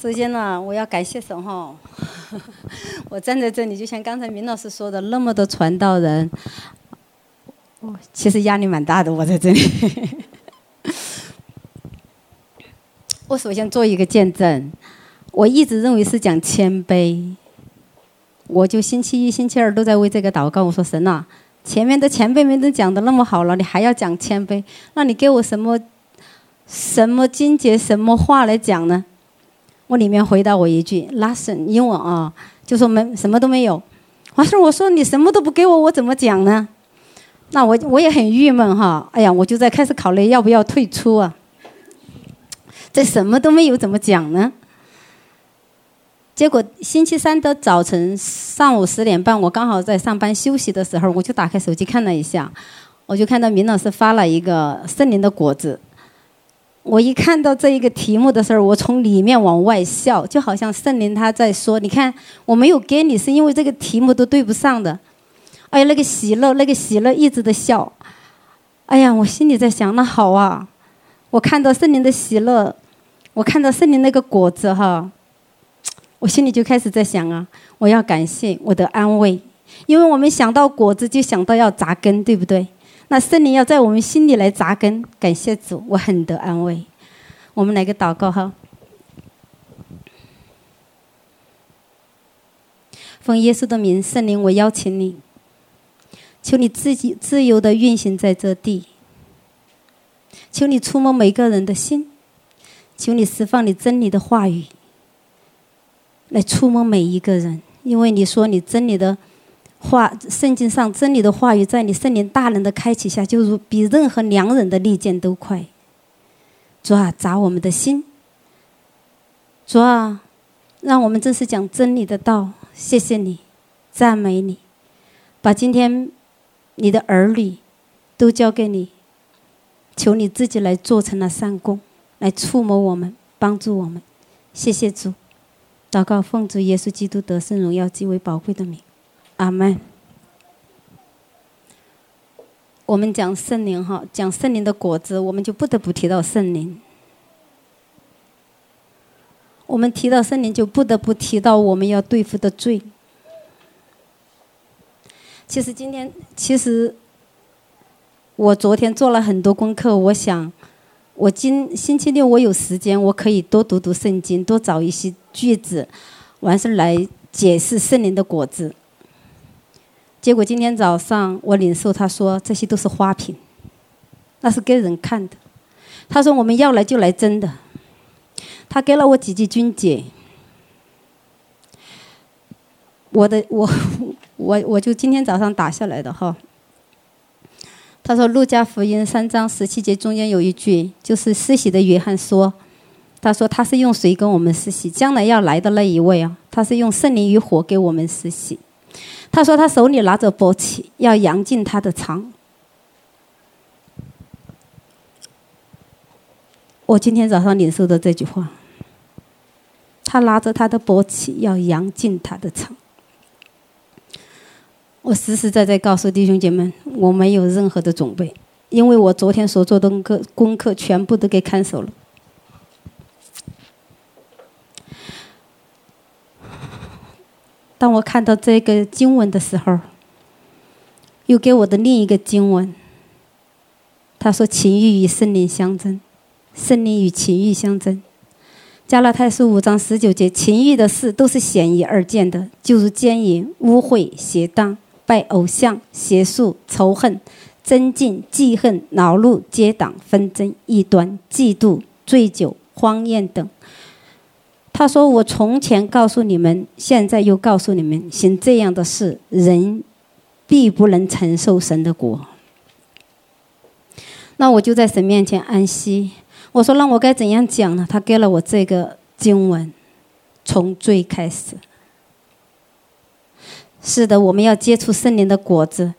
首先呢，我要感谢神哈，我站在这里，就像刚才明老师说的，那么多传道人，其实压力蛮大的。我在这里，我首先做一个见证，我一直认为是讲谦卑，我就星期一、星期二都在为这个祷告。我说神呐，前面的前辈们都讲的那么好了，你还要讲谦卑？那你给我什么什么经节、什么话来讲呢？我里面回答我一句，nothing，英文啊，就说没什么都没有。完事我说你什么都不给我，我怎么讲呢？那我我也很郁闷哈。哎呀，我就在开始考虑要不要退出啊。这什么都没有，怎么讲呢？结果星期三的早晨上午十点半，我刚好在上班休息的时候，我就打开手机看了一下，我就看到明老师发了一个圣灵的果子。我一看到这一个题目的时候，我从里面往外笑，就好像圣灵他在说：“你看，我没有给你，是因为这个题目都对不上的。”哎呀，那个喜乐，那个喜乐一直的笑。哎呀，我心里在想，那好啊，我看到圣灵的喜乐，我看到圣灵那个果子哈，我心里就开始在想啊，我要感谢我的安慰，因为我们想到果子就想到要扎根，对不对？那圣灵要在我们心里来扎根，感谢主，我很得安慰。我们来个祷告哈，奉耶稣的名，圣灵，我邀请你，求你自己自由的运行在这地，求你触摸每个人的心，求你释放你真理的话语，来触摸每一个人，因为你说你真理的。话圣经上真理的话语，在你圣灵大能的开启下，就如比任何良人的利剑都快。主啊，砸我们的心。主啊，让我们真实讲真理的道。谢谢你，赞美你，把今天你的儿女都交给你，求你自己来做成了善工，来触摸我们，帮助我们。谢谢主，祷告奉主耶稣基督得胜荣耀极为宝贵的名。阿门。我们讲圣灵哈，讲圣灵的果子，我们就不得不提到圣灵。我们提到圣灵，就不得不提到我们要对付的罪。其实今天，其实我昨天做了很多功课，我想，我今星期六我有时间，我可以多读读圣经，多找一些句子，完事来解释圣灵的果子。结果今天早上我领受，他说这些都是花瓶，那是给人看的。他说我们要来就来真的。他给了我几句经节，我的我我我就今天早上打下来的哈。他说路加福音三章十七节中间有一句，就是施洗的约翰说，他说他是用水跟我们施洗，将来要来的那一位啊，他是用圣灵与火给我们施洗。他说：“他手里拿着簸箕，要扬进他的肠。”我今天早上领受的这句话，他拿着他的簸箕，要扬进他的肠。我实实在在告诉弟兄姐妹，我没有任何的准备，因为我昨天所做的功课功课全部都给看守了。当我看到这个经文的时候，又给我的另一个经文，他说：“情欲与圣灵相争，圣灵与情欲相争。”加拉太书五章十九节：“情欲的事都是显而易见的，就如奸淫、污秽、邪荡、拜偶像、邪术、仇恨、争竞、记恨、恼怒、结党、纷争、异端、嫉妒、醉酒、荒宴等。”他说：“我从前告诉你们，现在又告诉你们，行这样的事，人必不能承受神的国。”那我就在神面前安息。我说：“那我该怎样讲呢？”他给了我这个经文，从最开始。是的，我们要接触圣灵的果子。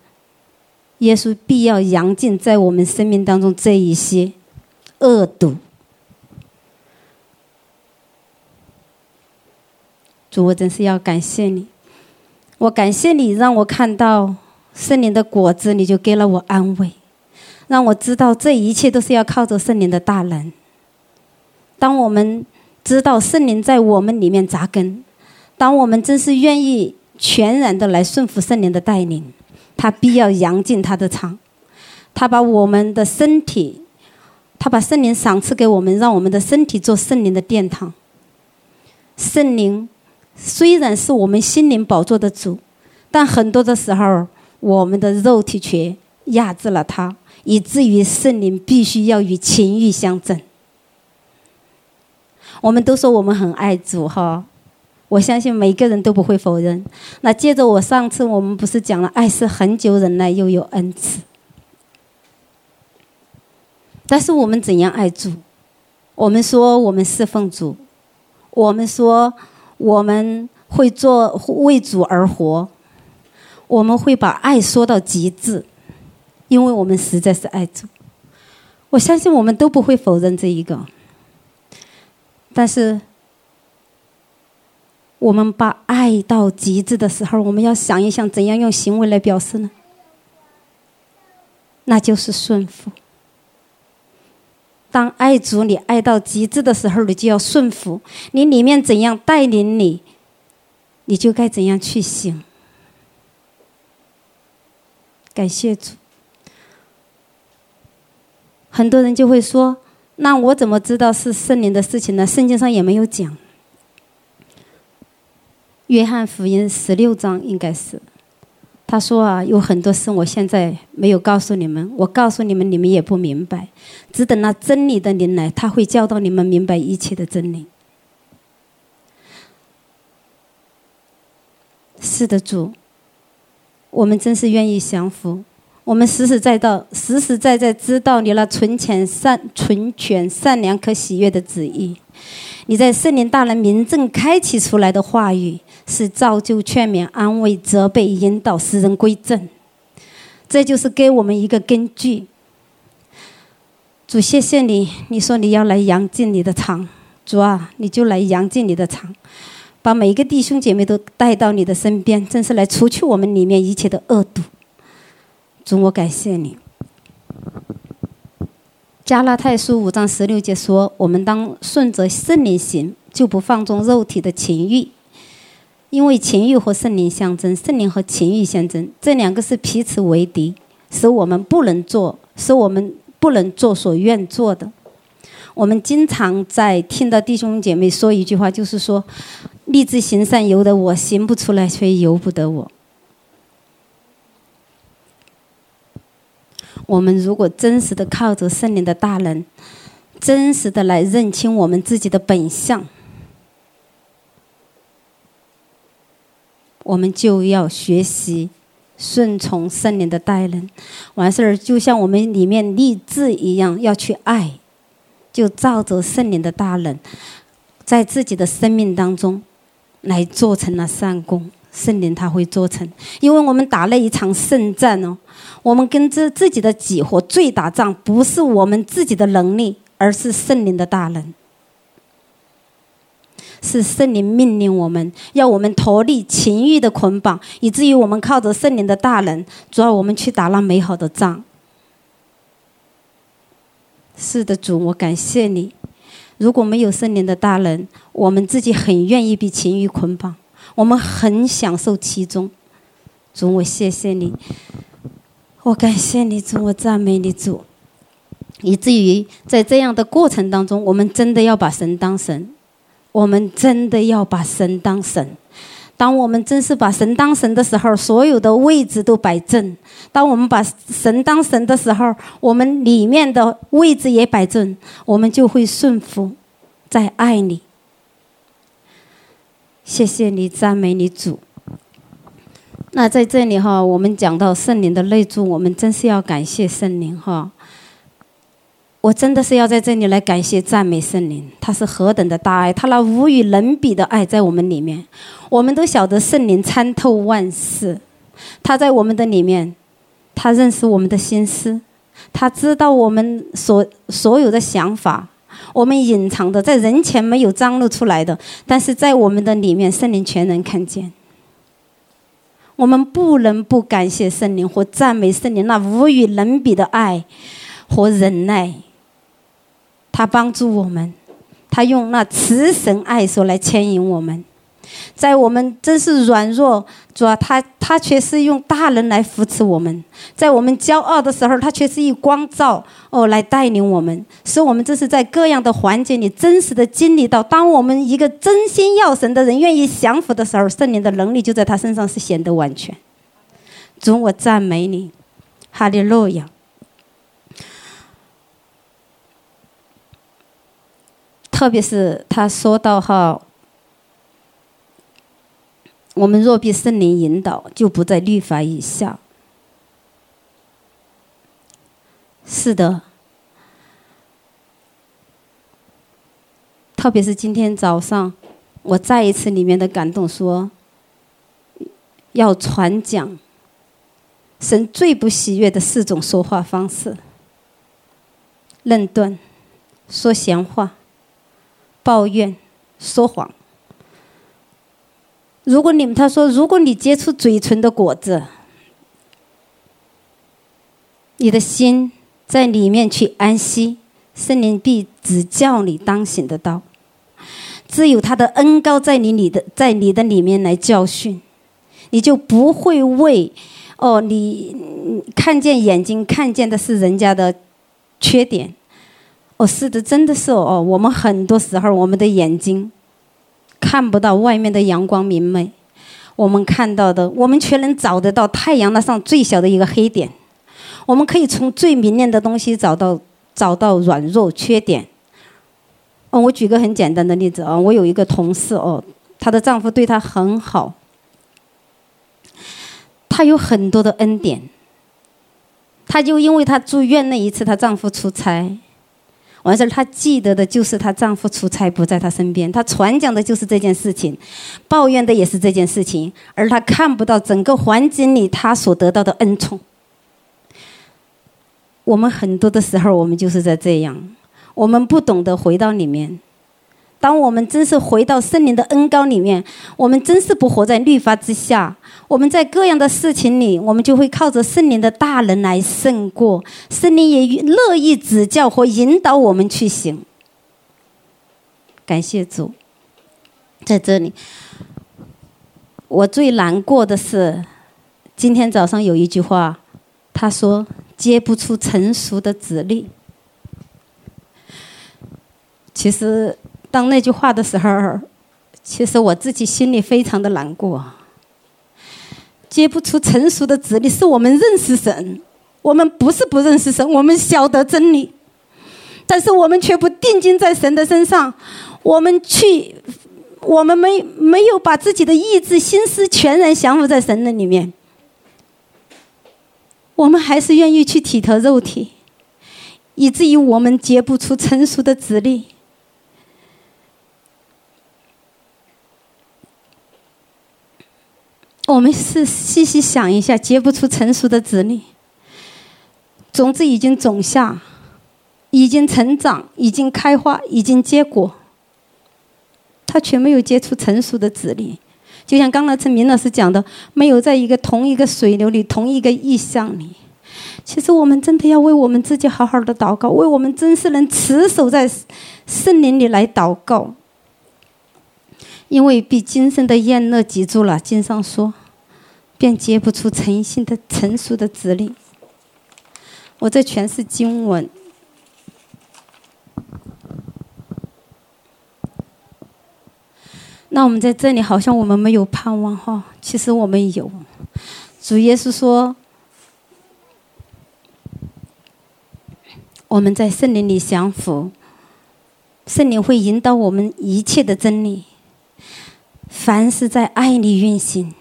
耶稣必要扬净在我们生命当中这一些恶毒。主，我真是要感谢你，我感谢你让我看到圣灵的果子，你就给了我安慰，让我知道这一切都是要靠着圣灵的大能。当我们知道圣灵在我们里面扎根。当我们真是愿意全然的来顺服圣灵的带领，他必要扬进他的场。他把我们的身体，他把圣灵赏赐给我们，让我们的身体做圣灵的殿堂。圣灵虽然是我们心灵宝座的主，但很多的时候，我们的肉体却压制了他，以至于圣灵必须要与情欲相争。我们都说我们很爱主，哈，我相信每个人都不会否认。那接着我上次我们不是讲了，爱是恒久忍耐，又有恩慈。但是我们怎样爱主？我们说我们侍奉主，我们说我们会做为主而活，我们会把爱说到极致，因为我们实在是爱主。我相信我们都不会否认这一个。但是，我们把爱到极致的时候，我们要想一想，怎样用行为来表示呢？那就是顺服。当爱主你爱到极致的时候，你就要顺服。你里面怎样带领你，你就该怎样去行。感谢主。很多人就会说。那我怎么知道是圣灵的事情呢？圣经上也没有讲。约翰福音十六章应该是，他说啊，有很多事我现在没有告诉你们，我告诉你们，你们也不明白。只等那真理的灵来，他会教导你们明白一切的真理。是的，主，我们真是愿意降服。我们实实在在、实实在在知道你那纯全善、纯全善良、可喜悦的旨意。你在圣灵大人明证开启出来的话语，是造就、劝勉、安慰、责备、引导、使人归正。这就是给我们一个根据。主，谢谢你，你说你要来扬进你的场，主啊，你就来扬进你的场，把每一个弟兄姐妹都带到你的身边，正是来除去我们里面一切的恶毒。主，我感谢你。加拉太书五章十六节说：“我们当顺着圣灵行，就不放纵肉体的情欲，因为情欲和圣灵相争，圣灵和情欲相争，这两个是彼此为敌，使我们不能做，使我们不能做所愿做的。”我们经常在听到弟兄姐妹说一句话，就是说：“立志行善由得我，行不出来却由不得我。”我们如果真实的靠着圣灵的大能，真实的来认清我们自己的本相，我们就要学习顺从圣灵的带领。完事儿，就像我们里面立志一样，要去爱，就照着圣灵的大能，在自己的生命当中来做成了善功。圣灵他会做成，因为我们打了一场圣战哦。我们跟着自己的己和罪打仗，不是我们自己的能力，而是圣灵的大能。是圣灵命令我们要我们脱离情欲的捆绑，以至于我们靠着圣灵的大能，主要我们去打那美好的仗。是的，主，我感谢你。如果没有圣灵的大能，我们自己很愿意被情欲捆绑。我们很享受其中，主，我谢谢你，我感谢你，主，我赞美你，主。以至于在这样的过程当中，我们真的要把神当神，我们真的要把神当神。当我们真是把神当神的时候，所有的位置都摆正；当我们把神当神的时候，我们里面的位置也摆正，我们就会顺服，在爱里。谢谢你，赞美你主。那在这里哈，我们讲到圣灵的内住，我们真是要感谢圣灵哈。我真的是要在这里来感谢赞美圣灵，他是何等的大爱，他那无与伦比的爱在我们里面。我们都晓得圣灵参透万事，他在我们的里面，他认识我们的心思，他知道我们所所有的想法。我们隐藏的，在人前没有张露出来的，但是在我们的里面，圣灵全能看见。我们不能不感谢圣灵和赞美圣灵那无与伦比的爱和忍耐。他帮助我们，他用那慈神爱手来牵引我们。在我们真是软弱，主啊，他他却是用大能来扶持我们；在我们骄傲的时候，他却是以光照哦来带领我们，使我们这是在各样的环境里真实的经历到，当我们一个真心要神的人愿意降服的时候，圣灵的能力就在他身上是显得完全。主，我赞美你，哈利路亚。特别是他说到哈。我们若被圣灵引导，就不在律法以下。是的，特别是今天早上，我再一次里面的感动说，要传讲神最不喜悦的四种说话方式：论断、说闲话、抱怨、说谎。如果你们他说，如果你结出嘴唇的果子，你的心在里面去安息，圣灵必指教你当行的道。只有他的恩膏在你里的，在你的里面来教训，你就不会为哦，你看见眼睛看见的是人家的缺点。哦，是的，真的是哦，我们很多时候我们的眼睛。看不到外面的阳光明媚，我们看到的，我们却能找得到太阳那上最小的一个黑点。我们可以从最明亮的东西找到找到软弱缺点。哦，我举个很简单的例子啊，我有一个同事哦，她的丈夫对她很好，她有很多的恩典。她就因为她住院那一次，她丈夫出差。完事儿，她记得的就是她丈夫出差不在她身边，她传讲的就是这件事情，抱怨的也是这件事情，而她看不到整个环境里她所得到的恩宠。我们很多的时候，我们就是在这样，我们不懂得回到里面。当我们真是回到圣灵的恩膏里面，我们真是不活在律法之下。我们在各样的事情里，我们就会靠着圣灵的大能来胜过。圣灵也乐意指教和引导我们去行。感谢主，在这里，我最难过的是，今天早上有一句话，他说：“结不出成熟的子粒。”其实。当那句话的时候，其实我自己心里非常的难过。结不出成熟的子粒，是我们认识神，我们不是不认识神，我们晓得真理，但是我们却不定睛在神的身上，我们去，我们没没有把自己的意志、心思全然降服在神的里面，我们还是愿意去体贴肉体，以至于我们结不出成熟的子粒。我们是细细想一下，结不出成熟的子粒，种子已经种下，已经成长，已经开花，已经结果，它却没有结出成熟的子粒。就像刚才陈明老师讲的，没有在一个同一个水流里，同一个意象里。其实我们真的要为我们自己好好的祷告，为我们真是能持守在圣灵里来祷告。因为被今生的宴乐挤住了，经上说，便结不出诚信的成熟的子粒。我这全是经文。那我们在这里好像我们没有盼望哈，其实我们有。主耶稣说，我们在圣灵里降服，圣灵会引导我们一切的真理。凡是在爱里运行，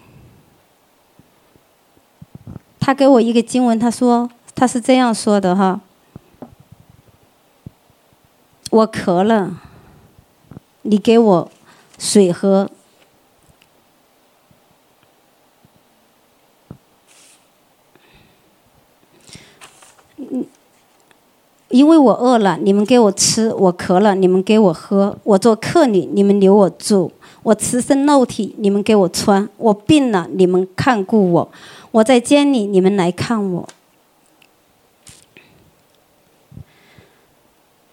他给我一个经文，他说他是这样说的哈：我渴了，你给我水喝；因为我饿了，你们给我吃；我渴了，你们给我喝；我做客旅，你们留我住。我赤身露体，你们给我穿；我病了，你们看顾我；我在监里，你们来看我。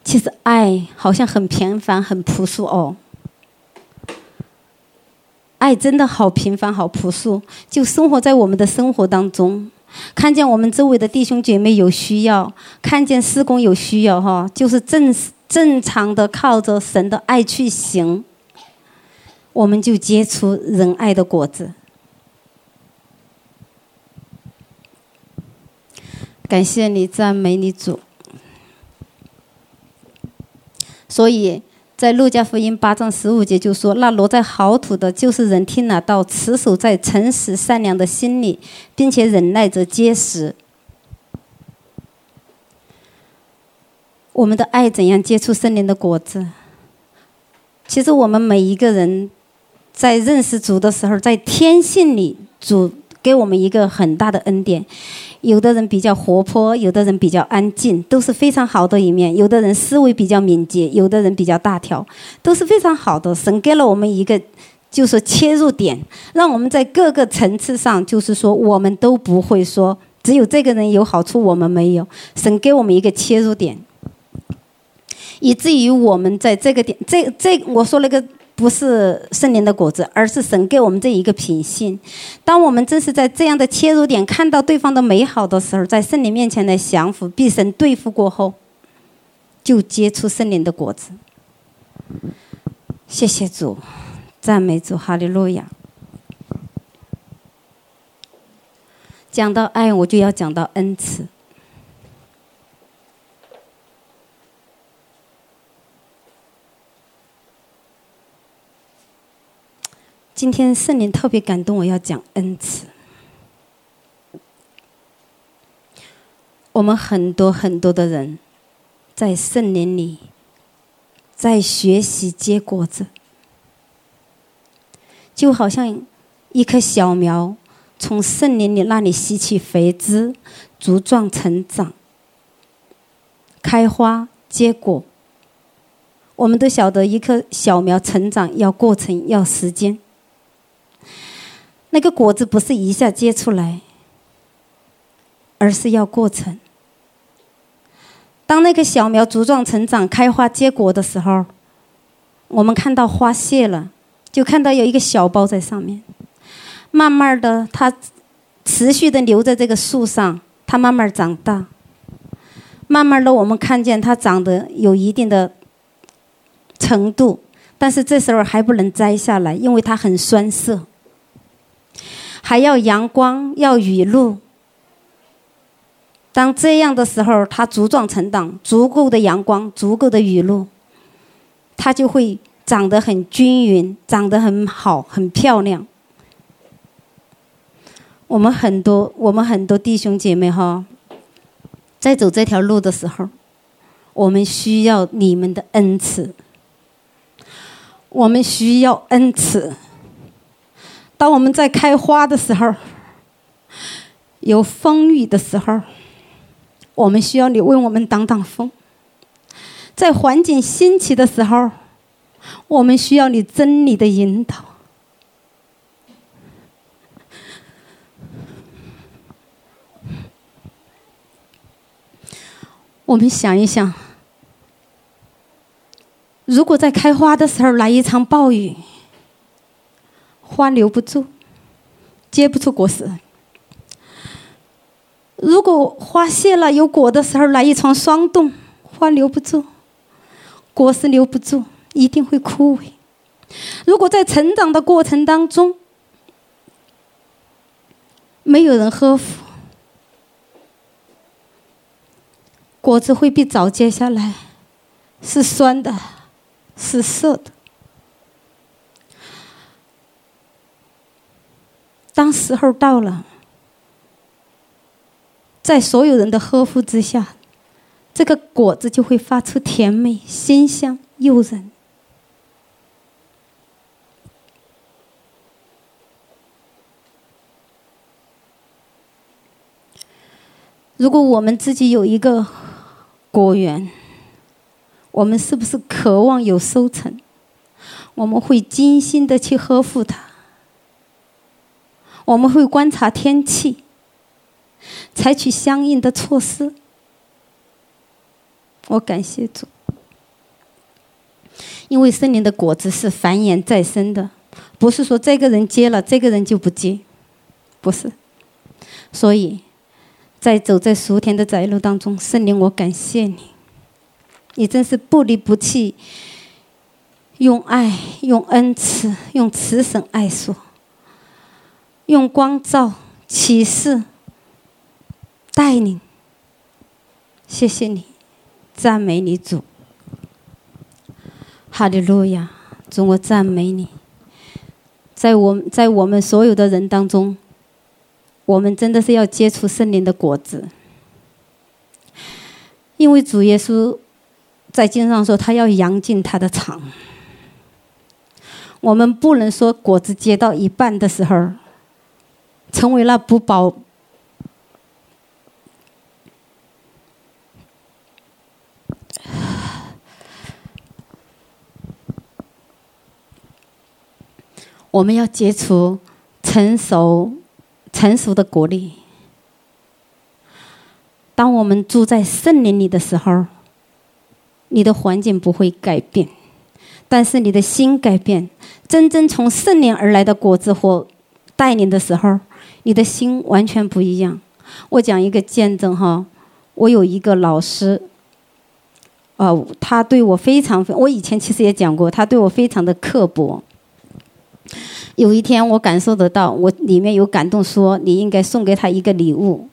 其实爱好像很平凡、很朴素哦。爱真的好平凡、好朴素，就生活在我们的生活当中。看见我们周围的弟兄姐妹有需要，看见施工有需要，哈，就是正正常的靠着神的爱去行，我们就结出仁爱的果子。感谢你，赞美你主。所以在路加福音八章十五节就说：“那落在好土的，就是人听了道，持守在诚实善良的心里，并且忍耐着结实。”我们的爱怎样结出圣灵的果子？其实我们每一个人在认识主的时候，在天性里，主给我们一个很大的恩典。有的人比较活泼，有的人比较安静，都是非常好的一面。有的人思维比较敏捷，有的人比较大条，都是非常好的。神给了我们一个，就是切入点，让我们在各个层次上，就是说，我们都不会说只有这个人有好处，我们没有。神给我们一个切入点，以至于我们在这个点，这这我说那个。不是圣灵的果子，而是神给我们这一个品性。当我们正是在这样的切入点看到对方的美好的时候，在圣灵面前的降服，必神对付过后，就结出圣灵的果子。谢谢主，赞美主，哈利路亚。讲到爱，我就要讲到恩慈。今天圣灵特别感动，我要讲恩慈。我们很多很多的人，在圣灵里，在学习结果子，就好像一棵小苗从圣灵里那里吸取肥汁，茁壮成长，开花结果。我们都晓得，一棵小苗成长要过程，要时间。那个果子不是一下结出来，而是要过程。当那个小苗茁壮成长、开花结果的时候，我们看到花谢了，就看到有一个小包在上面。慢慢的，它持续的留在这个树上，它慢慢长大。慢慢的，我们看见它长得有一定的程度，但是这时候还不能摘下来，因为它很酸涩。还要阳光，要雨露。当这样的时候，它茁壮成长，足够的阳光，足够的雨露，它就会长得很均匀，长得很好，很漂亮。我们很多，我们很多弟兄姐妹哈，在走这条路的时候，我们需要你们的恩赐，我们需要恩赐。当我们在开花的时候，有风雨的时候，我们需要你为我们挡挡风；在环境兴起的时候，我们需要你真理的引导。我们想一想，如果在开花的时候来一场暴雨，花留不住，结不出果实。如果花谢了有果的时候来一场霜冻，花留不住，果实留不住，一定会枯萎。如果在成长的过程当中，没有人呵护，果子会被早结下来，是酸的，是涩的。当时候到了，在所有人的呵护之下，这个果子就会发出甜美、馨香、诱人。如果我们自己有一个果园，我们是不是渴望有收成？我们会精心的去呵护它。我们会观察天气，采取相应的措施。我感谢主。因为圣灵的果子是繁衍再生的，不是说这个人结了，这个人就不结，不是。所以，在走在属天的窄路当中，圣灵，我感谢你，你真是不离不弃，用爱、用恩赐、用慈神爱索，用光照、启示、带领。谢谢你，赞美你主。哈利路亚，主，我赞美你。在我们，在我们所有的人当中，我们真的是要结出圣灵的果子，因为主耶稣在经上说，他要扬进他的场。我们不能说果子结到一半的时候，成为那不饱。我们要结出成熟、成熟的果粒。当我们住在圣林里的时候，你的环境不会改变，但是你的心改变。真正从圣灵而来的果子或带领的时候，你的心完全不一样。我讲一个见证哈，我有一个老师，呃，他对我非常，我以前其实也讲过，他对我非常的刻薄。有一天，我感受得到，我里面有感动，说你应该送给他一个礼物。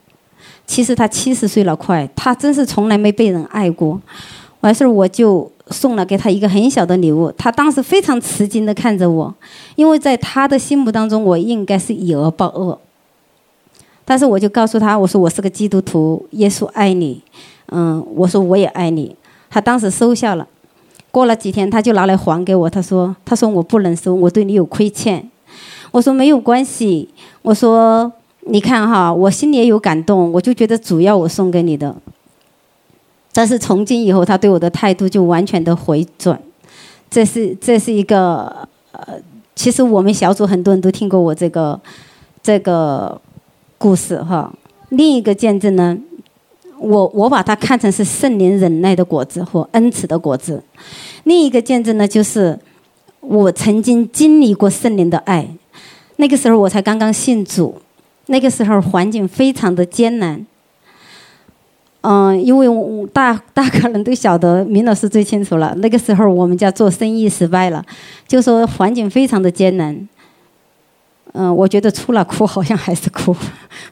其实他七十岁了，快，他真是从来没被人爱过。完事儿，我就送了给他一个很小的礼物。他当时非常吃惊的看着我，因为在他的心目当中，我应该是以恶报恶。但是我就告诉他，我说我是个基督徒，耶稣爱你，嗯，我说我也爱你。他当时收下了。过了几天，他就拿来还给我。他说：“他说我不能收，我对你有亏欠。”我说没有关系，我说你看哈，我心里也有感动，我就觉得主要我送给你的。但是从今以后，他对我的态度就完全的回转。这是这是一个呃，其实我们小组很多人都听过我这个这个故事哈。另一个见证呢，我我把它看成是圣灵忍耐的果子或恩慈的果子。另一个见证呢，就是我曾经经历过圣灵的爱。那个时候我才刚刚信主，那个时候环境非常的艰难。嗯，因为我大大可能都晓得，明老师最清楚了。那个时候我们家做生意失败了，就说环境非常的艰难。嗯，我觉得除了哭，好像还是哭。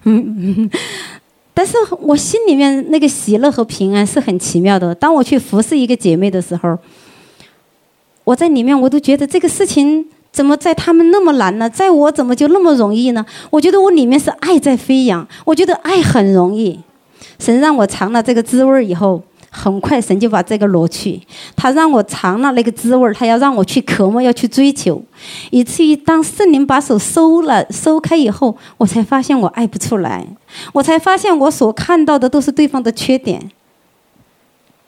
嗯，但是我心里面那个喜乐和平安是很奇妙的。当我去服侍一个姐妹的时候，我在里面我都觉得这个事情。怎么在他们那么难呢？在我怎么就那么容易呢？我觉得我里面是爱在飞扬，我觉得爱很容易。神让我尝了这个滋味以后，很快神就把这个挪去。他让我尝了那个滋味，他要让我去渴慕，要去追求，以至于当圣灵把手收了、收开以后，我才发现我爱不出来，我才发现我所看到的都是对方的缺点。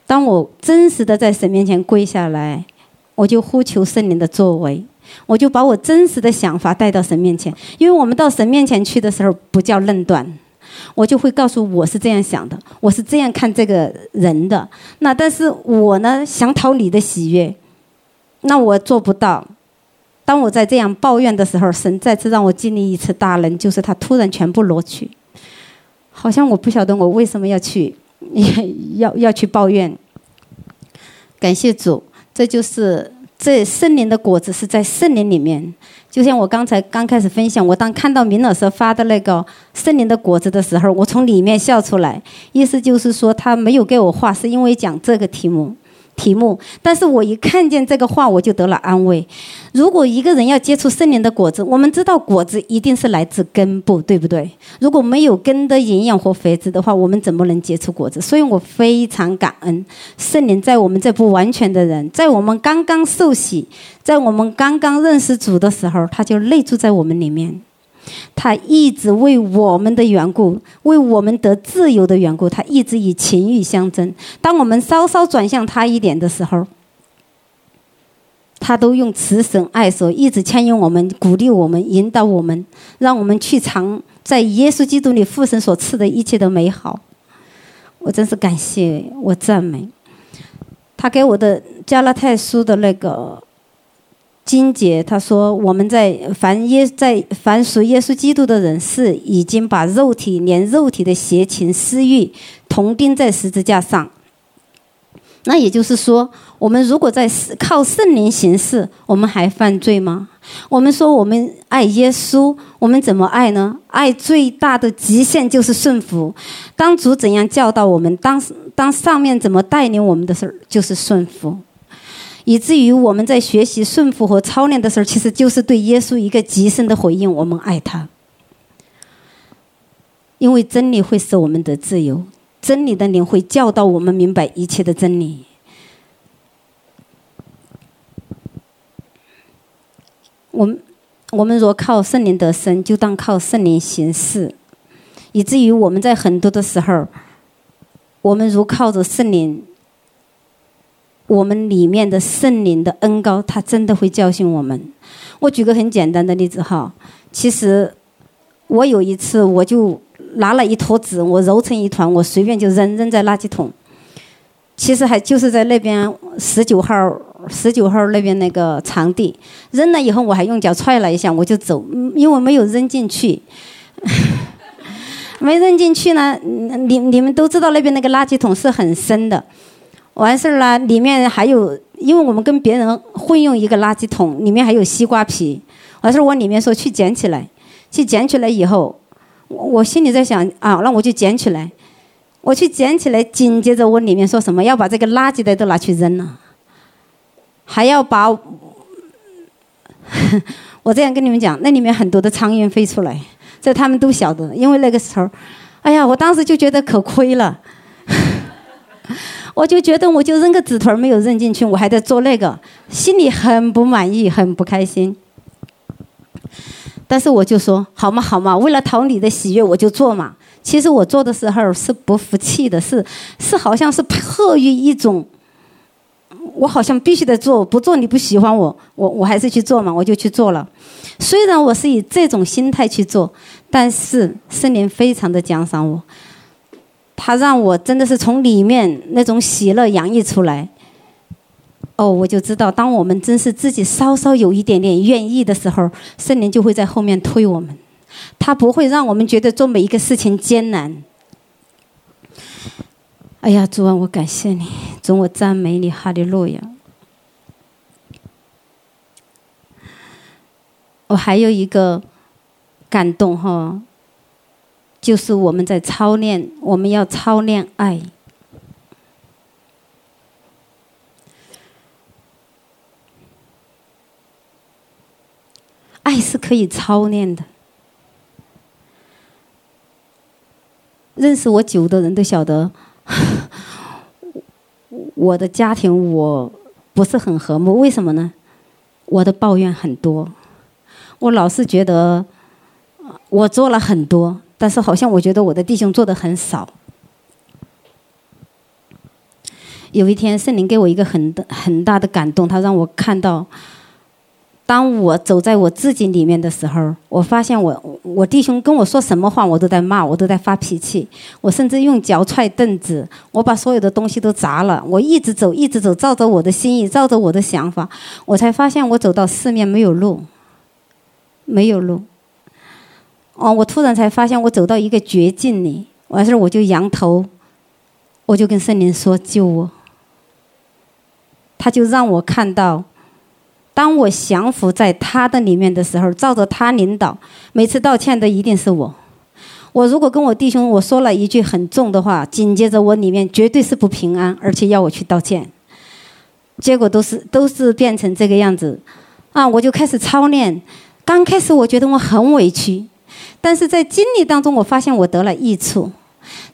当我真实的在神面前跪下来，我就呼求圣灵的作为。我就把我真实的想法带到神面前，因为我们到神面前去的时候不叫论断，我就会告诉我是这样想的，我是这样看这个人的。那但是我呢，想讨你的喜悦，那我做不到。当我在这样抱怨的时候，神再次让我经历一次大能，就是他突然全部挪去，好像我不晓得我为什么要去，要要去抱怨。感谢主，这就是。这圣林的果子是在圣林里面，就像我刚才刚开始分享，我当看到明老师发的那个圣林的果子的时候，我从里面笑出来，意思就是说他没有给我画，是因为讲这个题目。题目，但是我一看见这个话，我就得了安慰。如果一个人要结出圣灵的果子，我们知道果子一定是来自根部，对不对？如果没有根的营养和肥质的话，我们怎么能结出果子？所以我非常感恩圣灵在我们这不完全的人，在我们刚刚受洗，在我们刚刚认识主的时候，他就内住在我们里面。他一直为我们的缘故，为我们得自由的缘故，他一直以情欲相争。当我们稍稍转向他一点的时候，他都用慈神爱所，一直牵引我们，鼓励我们，引导我们，让我们去尝在耶稣基督里父神所赐的一切的美好。我真是感谢，我赞美。他给我的加拉太书的那个金姐她说：“我们在凡耶在凡属耶稣基督的人，是已经把肉体连肉体的邪情私欲同钉在十字架上。”那也就是说，我们如果在靠圣灵行事，我们还犯罪吗？我们说我们爱耶稣，我们怎么爱呢？爱最大的极限就是顺服。当主怎样教导我们，当当上面怎么带领我们的时候，就是顺服。以至于我们在学习顺服和操练的时候，其实就是对耶稣一个极深的回应。我们爱他，因为真理会使我们得自由。真理的灵会教导我们明白一切的真理。我们我们若靠圣灵得生，就当靠圣灵行事，以至于我们在很多的时候，我们如靠着圣灵，我们里面的圣灵的恩膏，他真的会教训我们。我举个很简单的例子哈，其实我有一次我就。拿了一坨纸，我揉成一团，我随便就扔扔在垃圾桶。其实还就是在那边十九号十九号那边那个场地扔了以后，我还用脚踹了一下，我就走，因为没有扔进去。没扔进去呢，你你们都知道那边那个垃圾桶是很深的。完事儿了，里面还有，因为我们跟别人混用一个垃圾桶，里面还有西瓜皮。完事儿我里面说去捡起来，去捡起来以后。我心里在想啊，那我就捡起来，我去捡起来，紧接着我里面说什么，要把这个垃圾袋都拿去扔了，还要把，我这样跟你们讲，那里面很多的苍蝇飞出来，这他们都晓得，因为那个时候，哎呀，我当时就觉得可亏了，我就觉得我就扔个纸团没有扔进去，我还在做那个，心里很不满意，很不开心。但是我就说好嘛好嘛，为了讨你的喜悦，我就做嘛。其实我做的时候是不服气的，是是好像是迫于一种，我好像必须得做，不做你不喜欢我，我我还是去做嘛，我就去做了。虽然我是以这种心态去做，但是圣灵非常的奖赏我，他让我真的是从里面那种喜乐洋溢出来。哦，我就知道，当我们真是自己稍稍有一点点愿意的时候，圣灵就会在后面推我们，他不会让我们觉得做每一个事情艰难。哎呀，主啊，我感谢你，主，我赞美你，哈利路亚。我还有一个感动哈，就是我们在操练，我们要操练爱。爱是可以操练的。认识我久的人都晓得，我的家庭我不是很和睦。为什么呢？我的抱怨很多，我老是觉得我做了很多，但是好像我觉得我的弟兄做的很少。有一天，圣灵给我一个很很大的感动，他让我看到。当我走在我自己里面的时候，我发现我我弟兄跟我说什么话，我都在骂，我都在发脾气，我甚至用脚踹凳子，我把所有的东西都砸了。我一直走，一直走，照着我的心意，照着我的想法，我才发现我走到四面没有路，没有路。哦，我突然才发现我走到一个绝境里，完事儿我就仰头，我就跟圣灵说救我，他就让我看到。当我降服在他的里面的时候，照着他领导，每次道歉的一定是我。我如果跟我弟兄我说了一句很重的话，紧接着我里面绝对是不平安，而且要我去道歉。结果都是都是变成这个样子，啊，我就开始操练。刚开始我觉得我很委屈，但是在经历当中，我发现我得了益处。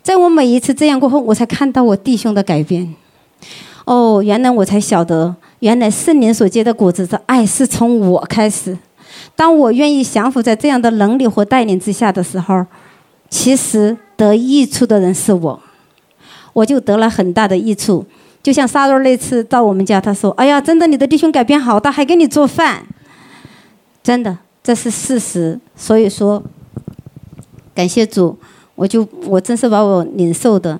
在我每一次这样过后，我才看到我弟兄的改变。哦，原来我才晓得。原来圣灵所结的果子的爱是从我开始。当我愿意降服在这样的能力和带领之下的时候，其实得益处的人是我，我就得了很大的益处。就像沙瑞那次到我们家，他说：“哎呀，真的，你的弟兄改变好大，还给你做饭。”真的，这是事实。所以说，感谢主，我就我真是把我领受的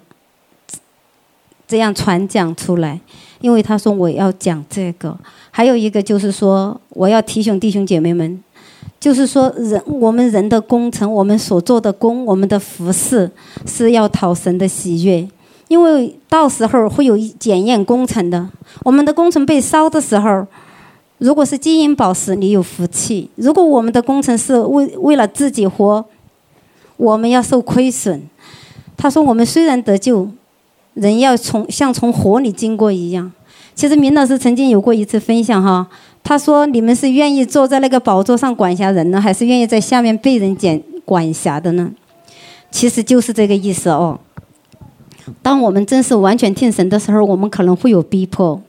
这样传讲出来。因为他说我要讲这个。还有一个就是说，我要提醒弟兄姐妹们，就是说人我们人的工程，我们所做的工，我们的服事是要讨神的喜悦，因为到时候会有检验工程的。我们的工程被烧的时候，如果是金银宝石，你有福气；如果我们的工程是为为了自己活，我们要受亏损。他说：“我们虽然得救，人要从像从火里经过一样。”其实明老师曾经有过一次分享哈，他说：“你们是愿意坐在那个宝座上管辖人呢，还是愿意在下面被人管管辖的呢？”其实就是这个意思哦。当我们真是完全听神的时候，我们可能会有逼迫，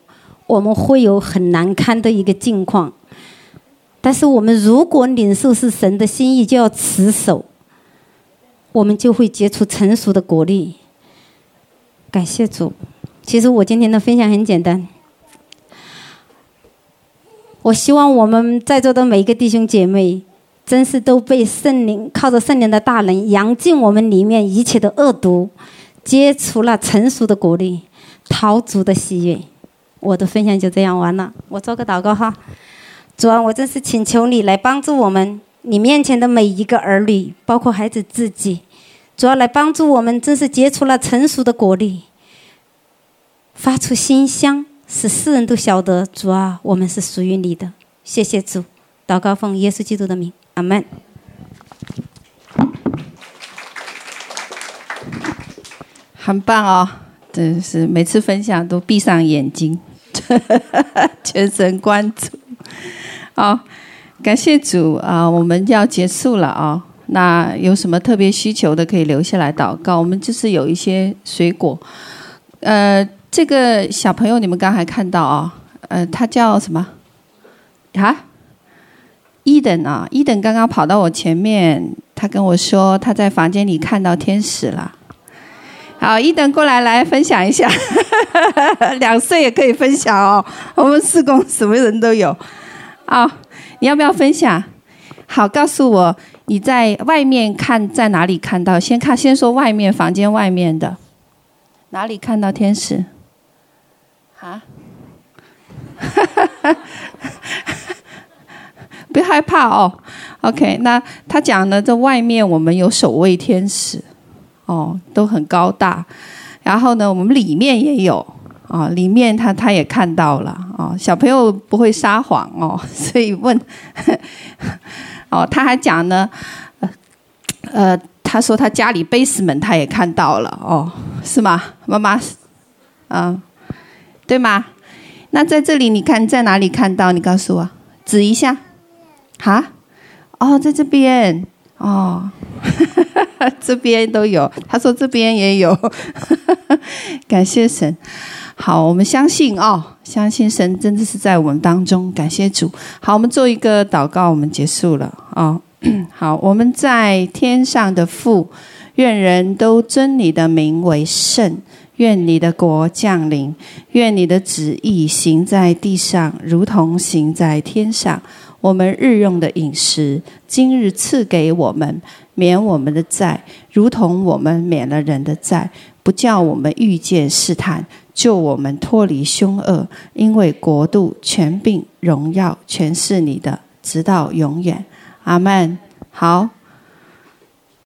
我们会有很难堪的一个境况。但是我们如果领受是神的心意，就要持守，我们就会结出成熟的果粒。感谢主。其实我今天的分享很简单。我希望我们在座的每一个弟兄姐妹，真是都被圣灵靠着圣灵的大能，扬尽我们里面一切的恶毒，结出了成熟的果粒，讨主的喜悦。我的分享就这样完了。我做个祷告哈，主啊，我真是请求你来帮助我们，你面前的每一个儿女，包括孩子自己，主要来帮助我们，真是结出了成熟的果粒，发出馨香。使世人都晓得主啊，我们是属于你的。谢谢主，祷告奉耶稣基督的名，阿门。很棒哦，真是每次分享都闭上眼睛，全神贯注。好，感谢主啊！我们要结束了啊。那有什么特别需求的，可以留下来祷告。我们就是有一些水果，呃。这个小朋友，你们刚才看到啊，呃，他叫什么？啊？伊登啊，伊登刚刚跑到我前面，他跟我说他在房间里看到天使了。好，伊登过来来分享一下，两岁也可以分享哦。我们四工什么人都有。啊，你要不要分享？好，告诉我你在外面看在哪里看到？先看，先说外面房间外面的，哪里看到天使？啊，哈哈哈，不要害怕哦。OK，那他讲呢，在外面我们有守卫天使，哦，都很高大。然后呢，我们里面也有，哦，里面他他也看到了，哦，小朋友不会撒谎哦，所以问，哦，他还讲呢，呃，他说他家里 basement 他也看到了，哦，是吗？妈妈，啊。对吗？那在这里，你看在哪里看到？你告诉我，指一下。哈？哦，在这边。哦，这边都有。他说这边也有。感谢神。好，我们相信哦，相信神真的是在我们当中。感谢主。好，我们做一个祷告，我们结束了哦。好，我们在天上的父，愿人都尊你的名为圣。愿你的国降临，愿你的旨意行在地上，如同行在天上。我们日用的饮食，今日赐给我们，免我们的债，如同我们免了人的债，不叫我们遇见试探，救我们脱离凶恶。因为国度、权柄、荣耀，全是你的，直到永远。阿门。好。